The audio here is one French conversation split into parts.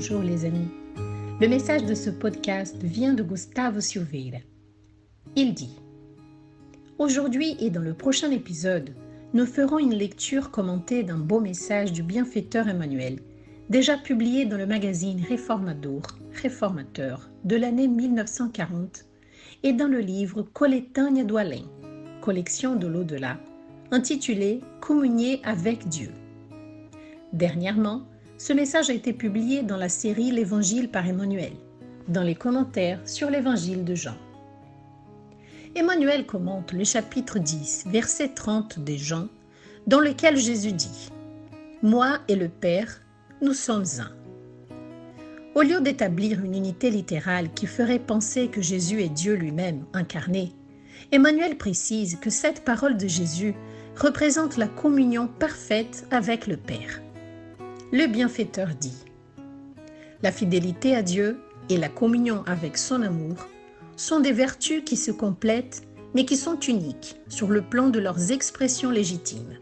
Bonjour les amis. Le message de ce podcast vient de Gustavo Silveira. Il dit Aujourd'hui et dans le prochain épisode, nous ferons une lecture commentée d'un beau message du bienfaiteur Emmanuel, déjà publié dans le magazine Réformador, Réformateur de l'année 1940 et dans le livre Coletania do collection de l'au-delà, intitulé Communier avec Dieu. Dernièrement, ce message a été publié dans la série L'Évangile par Emmanuel, dans les commentaires sur l'Évangile de Jean. Emmanuel commente le chapitre 10, verset 30 des Jean, dans lequel Jésus dit Moi et le Père, nous sommes un. Au lieu d'établir une unité littérale qui ferait penser que Jésus est Dieu lui-même incarné, Emmanuel précise que cette parole de Jésus représente la communion parfaite avec le Père le bienfaiteur dit La fidélité à Dieu et la communion avec son amour sont des vertus qui se complètent mais qui sont uniques sur le plan de leurs expressions légitimes.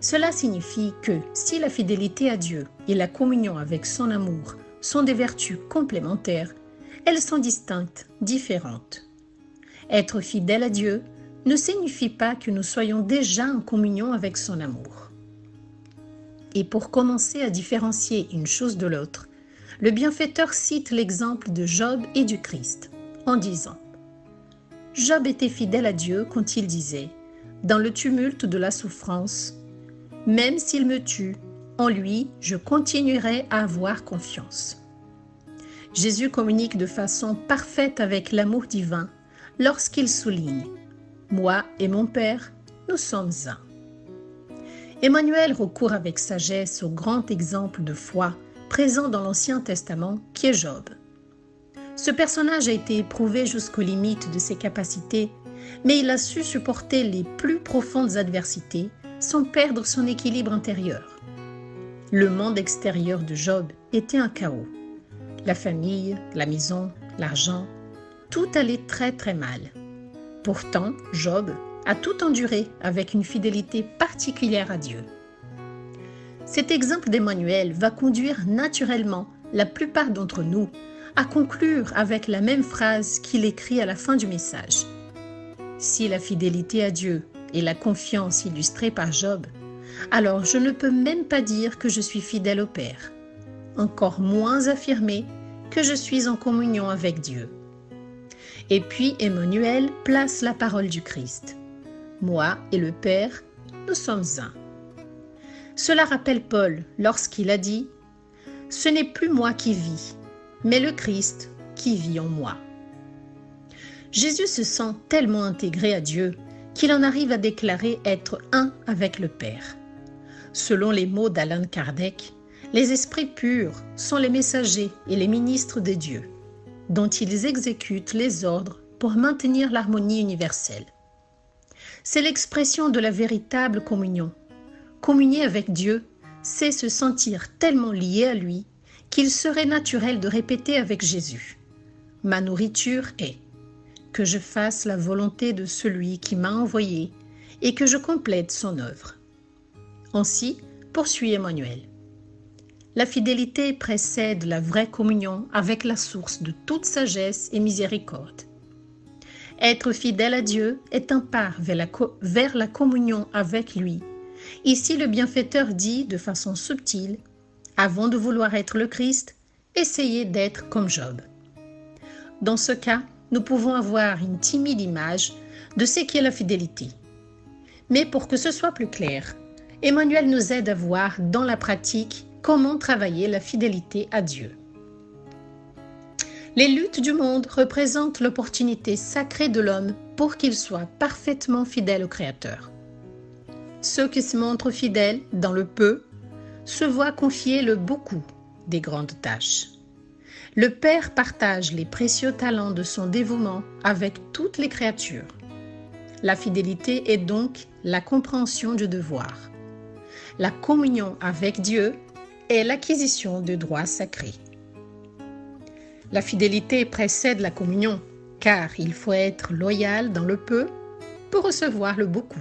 Cela signifie que si la fidélité à Dieu et la communion avec son amour sont des vertus complémentaires, elles sont distinctes, différentes. Être fidèle à Dieu ne signifie pas que nous soyons déjà en communion avec son amour. Et pour commencer à différencier une chose de l'autre, le bienfaiteur cite l'exemple de Job et du Christ en disant Job était fidèle à Dieu quand il disait Dans le tumulte de la souffrance, même s'il me tue, en lui, je continuerai à avoir confiance. Jésus communique de façon parfaite avec l'amour divin lorsqu'il souligne Moi et mon Père, nous sommes un. Emmanuel recourt avec sagesse au grand exemple de foi présent dans l'Ancien Testament qui est Job. Ce personnage a été éprouvé jusqu'aux limites de ses capacités, mais il a su supporter les plus profondes adversités sans perdre son équilibre intérieur. Le monde extérieur de Job était un chaos. La famille, la maison, l'argent, tout allait très très mal. Pourtant, Job a tout enduré avec une fidélité particulière à Dieu. Cet exemple d'Emmanuel va conduire naturellement la plupart d'entre nous à conclure avec la même phrase qu'il écrit à la fin du message. Si la fidélité à Dieu est la confiance illustrée par Job, alors je ne peux même pas dire que je suis fidèle au Père, encore moins affirmer que je suis en communion avec Dieu. Et puis Emmanuel place la parole du Christ. Moi et le Père, nous sommes un. Cela rappelle Paul lorsqu'il a dit ⁇ Ce n'est plus moi qui vis, mais le Christ qui vit en moi. ⁇ Jésus se sent tellement intégré à Dieu qu'il en arrive à déclarer être un avec le Père. Selon les mots d'Alan Kardec, les esprits purs sont les messagers et les ministres de Dieu, dont ils exécutent les ordres pour maintenir l'harmonie universelle. C'est l'expression de la véritable communion. Communier avec Dieu, c'est se sentir tellement lié à lui qu'il serait naturel de répéter avec Jésus. Ma nourriture est que je fasse la volonté de celui qui m'a envoyé et que je complète son œuvre. Ainsi, poursuit Emmanuel. La fidélité précède la vraie communion avec la source de toute sagesse et miséricorde. Être fidèle à Dieu est un pas vers la, communion avec lui. Ici, le bienfaiteur dit de façon subtile, avant de vouloir être le Christ, essayez d'être comme Job. Dans ce cas, nous pouvons avoir une timide image de ce qu'est la fidélité. Mais pour que ce soit plus clair, Emmanuel nous aide à voir dans la pratique comment travailler la fidélité à Dieu. Les luttes du monde représentent l'opportunité sacrée de l'homme pour qu'il soit parfaitement fidèle au Créateur. Ceux qui se montrent fidèles dans le peu se voient confier le beaucoup des grandes tâches. Le Père partage les précieux talents de son dévouement avec toutes les créatures. La fidélité est donc la compréhension du devoir. La communion avec Dieu est l'acquisition de droits sacrés. La fidélité précède la communion, car il faut être loyal dans le peu pour recevoir le beaucoup.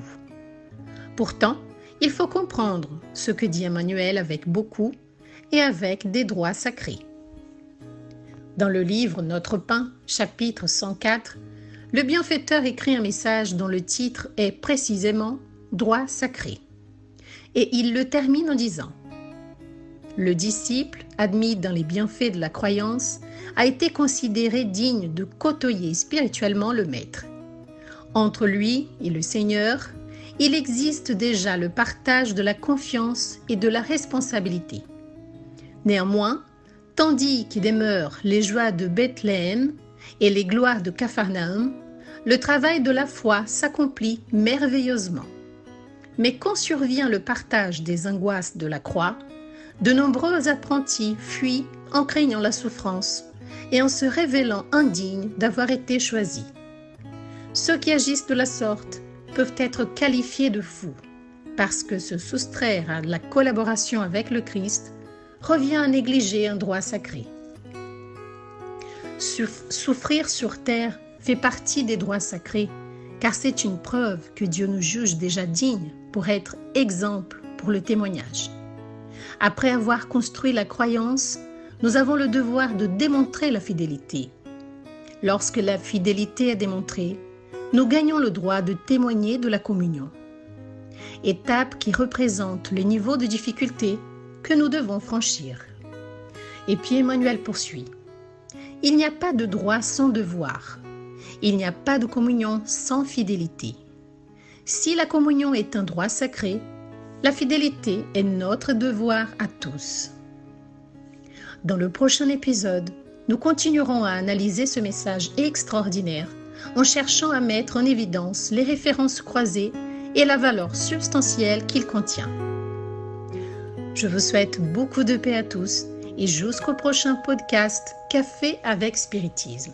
Pourtant, il faut comprendre ce que dit Emmanuel avec beaucoup et avec des droits sacrés. Dans le livre Notre pain, chapitre 104, le bienfaiteur écrit un message dont le titre est précisément Droit sacré. Et il le termine en disant Le disciple, admis dans les bienfaits de la croyance, a été considéré digne de côtoyer spirituellement le Maître. Entre lui et le Seigneur, il existe déjà le partage de la confiance et de la responsabilité. Néanmoins, tandis qu'il demeure les joies de Bethléem et les gloires de Capharnaüm, le travail de la foi s'accomplit merveilleusement. Mais quand survient le partage des angoisses de la croix, de nombreux apprentis fuient en craignant la souffrance et en se révélant indignes d'avoir été choisis. Ceux qui agissent de la sorte peuvent être qualifiés de fous, parce que se soustraire à la collaboration avec le Christ revient à négliger un droit sacré. Souffrir sur terre fait partie des droits sacrés, car c'est une preuve que Dieu nous juge déjà dignes pour être exemple pour le témoignage. Après avoir construit la croyance, nous avons le devoir de démontrer la fidélité. Lorsque la fidélité est démontrée, nous gagnons le droit de témoigner de la communion. Étape qui représente le niveau de difficulté que nous devons franchir. Et puis Emmanuel poursuit. Il n'y a pas de droit sans devoir. Il n'y a pas de communion sans fidélité. Si la communion est un droit sacré, la fidélité est notre devoir à tous. Dans le prochain épisode, nous continuerons à analyser ce message extraordinaire en cherchant à mettre en évidence les références croisées et la valeur substantielle qu'il contient. Je vous souhaite beaucoup de paix à tous et jusqu'au prochain podcast Café avec Spiritisme.